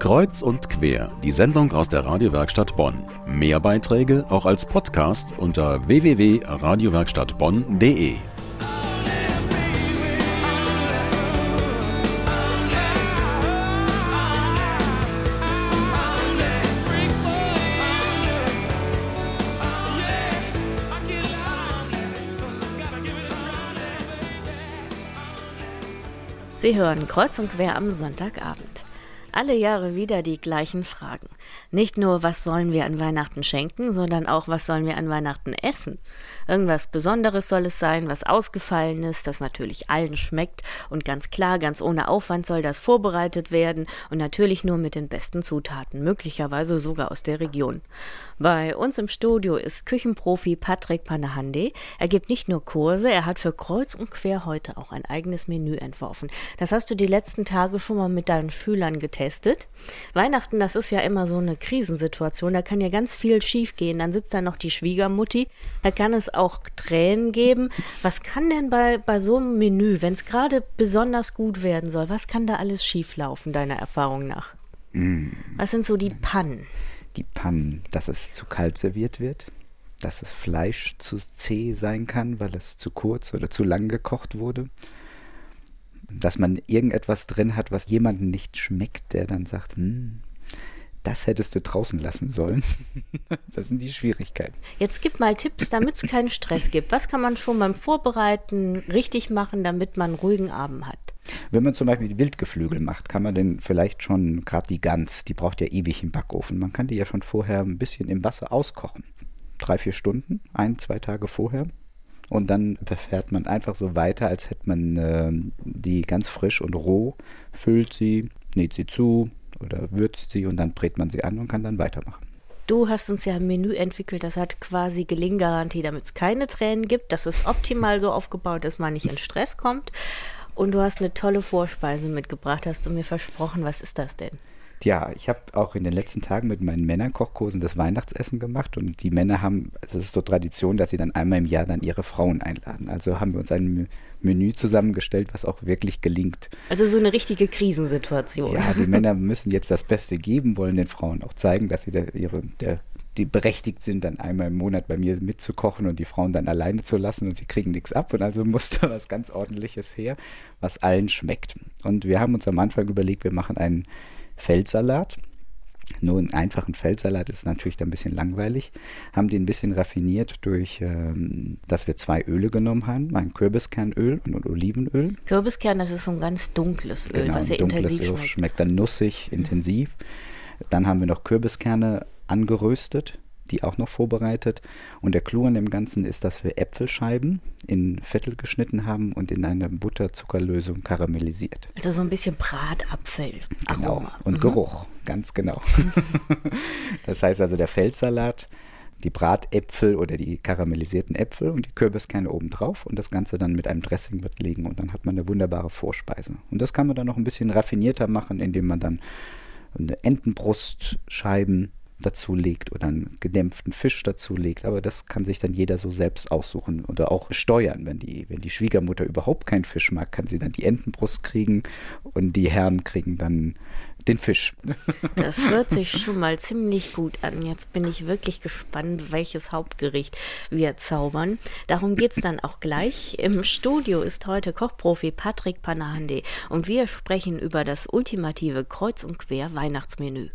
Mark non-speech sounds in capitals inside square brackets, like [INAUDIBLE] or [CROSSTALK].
Kreuz und quer, die Sendung aus der Radiowerkstatt Bonn. Mehr Beiträge auch als Podcast unter www.radiowerkstattbonn.de. Sie hören Kreuz und quer am Sonntagabend. Alle Jahre wieder die gleichen Fragen. Nicht nur, was sollen wir an Weihnachten schenken, sondern auch, was sollen wir an Weihnachten essen. Irgendwas Besonderes soll es sein, was ausgefallen ist, das natürlich allen schmeckt und ganz klar, ganz ohne Aufwand soll das vorbereitet werden und natürlich nur mit den besten Zutaten, möglicherweise sogar aus der Region. Bei uns im Studio ist Küchenprofi Patrick Panahande. Er gibt nicht nur Kurse, er hat für Kreuz und Quer heute auch ein eigenes Menü entworfen. Das hast du die letzten Tage schon mal mit deinen Schülern getestet. Weihnachten, das ist ja immer so eine Krisensituation, da kann ja ganz viel schiefgehen. Dann sitzt da noch die Schwiegermutti, da kann es auch Tränen geben. Was kann denn bei, bei so einem Menü, wenn es gerade besonders gut werden soll, was kann da alles schieflaufen, deiner Erfahrung nach? Mm. Was sind so die Pannen? die Pannen, dass es zu kalt serviert wird, dass das Fleisch zu zäh sein kann, weil es zu kurz oder zu lang gekocht wurde, dass man irgendetwas drin hat, was jemandem nicht schmeckt, der dann sagt, hm, das hättest du draußen lassen sollen. [LAUGHS] das sind die Schwierigkeiten. Jetzt gib mal Tipps, damit es keinen Stress gibt. Was kann man schon beim Vorbereiten richtig machen, damit man einen ruhigen Abend hat? Wenn man zum Beispiel Wildgeflügel macht, kann man denn vielleicht schon, gerade die Gans, die braucht ja ewig im Backofen. Man kann die ja schon vorher ein bisschen im Wasser auskochen. Drei, vier Stunden, ein, zwei Tage vorher. Und dann verfährt man einfach so weiter, als hätte man äh, die ganz frisch und roh, füllt sie, näht sie zu oder würzt sie und dann brät man sie an und kann dann weitermachen. Du hast uns ja ein Menü entwickelt, das hat quasi Gelinggarantie, damit es keine Tränen gibt, dass es optimal so aufgebaut ist, man nicht in Stress kommt. Und du hast eine tolle Vorspeise mitgebracht, hast du mir versprochen. Was ist das denn? Ja, ich habe auch in den letzten Tagen mit meinen Männerkochkursen das Weihnachtsessen gemacht und die Männer haben, es ist so Tradition, dass sie dann einmal im Jahr dann ihre Frauen einladen. Also haben wir uns ein Menü zusammengestellt, was auch wirklich gelingt. Also so eine richtige Krisensituation. Ja, die Männer müssen jetzt das Beste geben, wollen den Frauen auch zeigen, dass sie der, ihre, der die berechtigt sind, dann einmal im Monat bei mir mitzukochen und die Frauen dann alleine zu lassen und sie kriegen nichts ab. Und also musste [LAUGHS] was ganz Ordentliches her, was allen schmeckt. Und wir haben uns am Anfang überlegt, wir machen einen Feldsalat. Nur einen einfachen Feldsalat ist natürlich dann ein bisschen langweilig. Haben den ein bisschen raffiniert durch, ähm, dass wir zwei Öle genommen haben. Ein Kürbiskernöl und ein Olivenöl. Kürbiskern, das ist so ein ganz dunkles Öl, genau, was sehr intensiv Öl schmeckt. Schmeckt dann nussig, intensiv. Dann haben wir noch Kürbiskerne angeröstet, die auch noch vorbereitet. Und der Clou an dem Ganzen ist, dass wir Äpfelscheiben in Viertel geschnitten haben und in einer Butterzuckerlösung karamellisiert. Also so ein bisschen Bratapfel. Genau. Und mhm. Geruch, ganz genau. [LAUGHS] das heißt also der Feldsalat, die Bratäpfel oder die karamellisierten Äpfel und die Kürbiskerne obendrauf und das Ganze dann mit einem Dressing wird liegen und dann hat man eine wunderbare Vorspeise. Und das kann man dann noch ein bisschen raffinierter machen, indem man dann eine Entenbrustscheiben dazu legt oder einen gedämpften Fisch dazu legt. Aber das kann sich dann jeder so selbst aussuchen oder auch steuern. Wenn die, wenn die Schwiegermutter überhaupt keinen Fisch mag, kann sie dann die Entenbrust kriegen und die Herren kriegen dann den Fisch. Das [LAUGHS] hört sich schon mal ziemlich gut an. Jetzt bin ich wirklich gespannt, welches Hauptgericht wir zaubern. Darum geht es dann auch gleich. Im Studio ist heute Kochprofi Patrick Panahande und wir sprechen über das ultimative Kreuz- und Quer-Weihnachtsmenü.